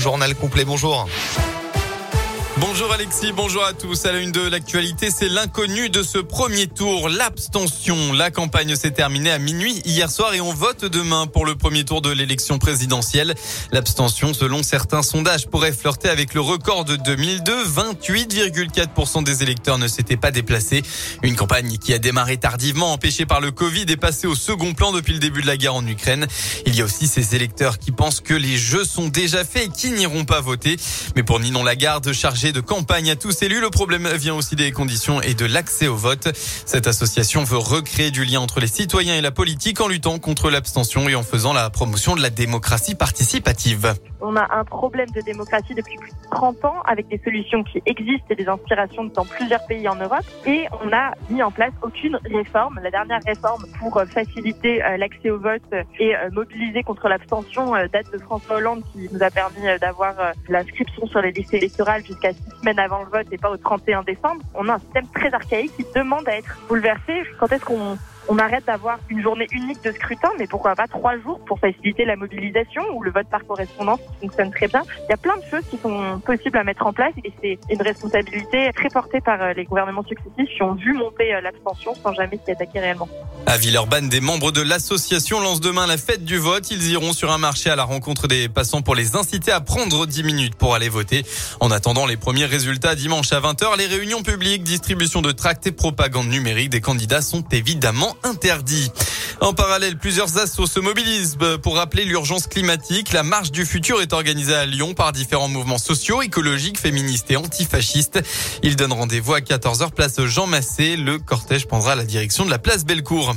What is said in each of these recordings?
Journal complet, bonjour. Bonjour Alexis, bonjour à tous. À la une de l'actualité, c'est l'inconnu de ce premier tour, l'abstention. La campagne s'est terminée à minuit hier soir et on vote demain pour le premier tour de l'élection présidentielle. L'abstention, selon certains sondages, pourrait flirter avec le record de 2002. 28,4% des électeurs ne s'étaient pas déplacés. Une campagne qui a démarré tardivement, empêchée par le Covid, est passée au second plan depuis le début de la guerre en Ukraine. Il y a aussi ces électeurs qui pensent que les jeux sont déjà faits et qui n'iront pas voter. Mais pour Ninon Lagarde, de campagne à tous élus. Le problème vient aussi des conditions et de l'accès au vote. Cette association veut recréer du lien entre les citoyens et la politique en luttant contre l'abstention et en faisant la promotion de la démocratie participative. On a un problème de démocratie depuis plus de 30 ans avec des solutions qui existent et des inspirations dans plusieurs pays en Europe. Et on n'a mis en place aucune réforme. La dernière réforme pour euh, faciliter euh, l'accès au vote et euh, mobiliser contre l'abstention date de François Hollande qui nous a permis d'avoir l'inscription sur les listes électorales jusqu'à semaines avant le vote et pas au 31 décembre. On a un système très archaïque qui demande à être bouleversé. Quand est-ce qu'on on arrête d'avoir une journée unique de scrutin, mais pourquoi pas trois jours pour faciliter la mobilisation ou le vote par correspondance qui fonctionne très bien. Il y a plein de choses qui sont possibles à mettre en place et c'est une responsabilité très portée par euh, les gouvernements successifs qui ont vu monter euh, l'abstention sans jamais s'y attaquer réellement. À Villeurbanne, des membres de l'association lancent demain la fête du vote. Ils iront sur un marché à la rencontre des passants pour les inciter à prendre 10 minutes pour aller voter. En attendant les premiers résultats dimanche à 20h, les réunions publiques, distribution de tracts et propagande numérique des candidats sont évidemment interdit. En parallèle, plusieurs assos se mobilisent pour rappeler l'urgence climatique. La marche du futur est organisée à Lyon par différents mouvements sociaux, écologiques, féministes et antifascistes. Ils donnent rendez-vous à 14h place Jean Massé. Le cortège prendra la direction de la place Bellecour.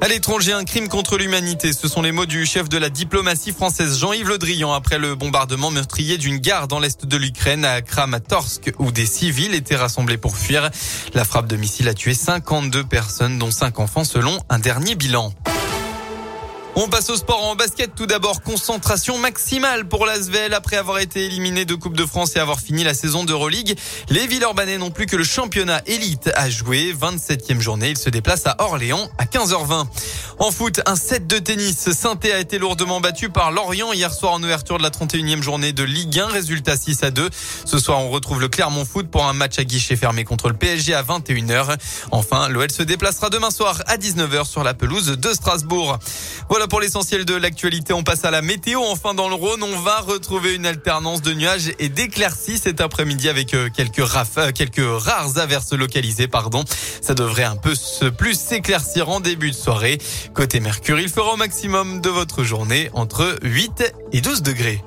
À l'étranger, un crime contre l'humanité. Ce sont les mots du chef de la diplomatie française Jean-Yves Le Drian après le bombardement meurtrier d'une gare dans l'est de l'Ukraine à Kramatorsk où des civils étaient rassemblés pour fuir. La frappe de missile a tué 52 personnes dont 5 enfants selon un dernier bilan. On passe au sport en basket. Tout d'abord, concentration maximale pour l'Asvel après avoir été éliminé de Coupe de France et avoir fini la saison d'Euroleague. Les Villeurbanais n'ont plus que le championnat élite à jouer. 27e journée. Ils se déplacent à Orléans à 15h20. En foot, un set de tennis. saint a été lourdement battu par Lorient hier soir en ouverture de la 31e journée de Ligue 1. Résultat 6 à 2. Ce soir, on retrouve le Clermont Foot pour un match à guichet fermé contre le PSG à 21h. Enfin, l'OL se déplacera demain soir à 19h sur la pelouse de Strasbourg. Voilà pour l'essentiel de l'actualité. On passe à la météo. Enfin, dans le Rhône, on va retrouver une alternance de nuages et d'éclaircies cet après-midi avec euh, quelques raf, euh, quelques rares averses localisées, pardon. Ça devrait un peu plus s'éclaircir en début de soirée. Côté Mercure, il fera au maximum de votre journée entre 8 et 12 degrés.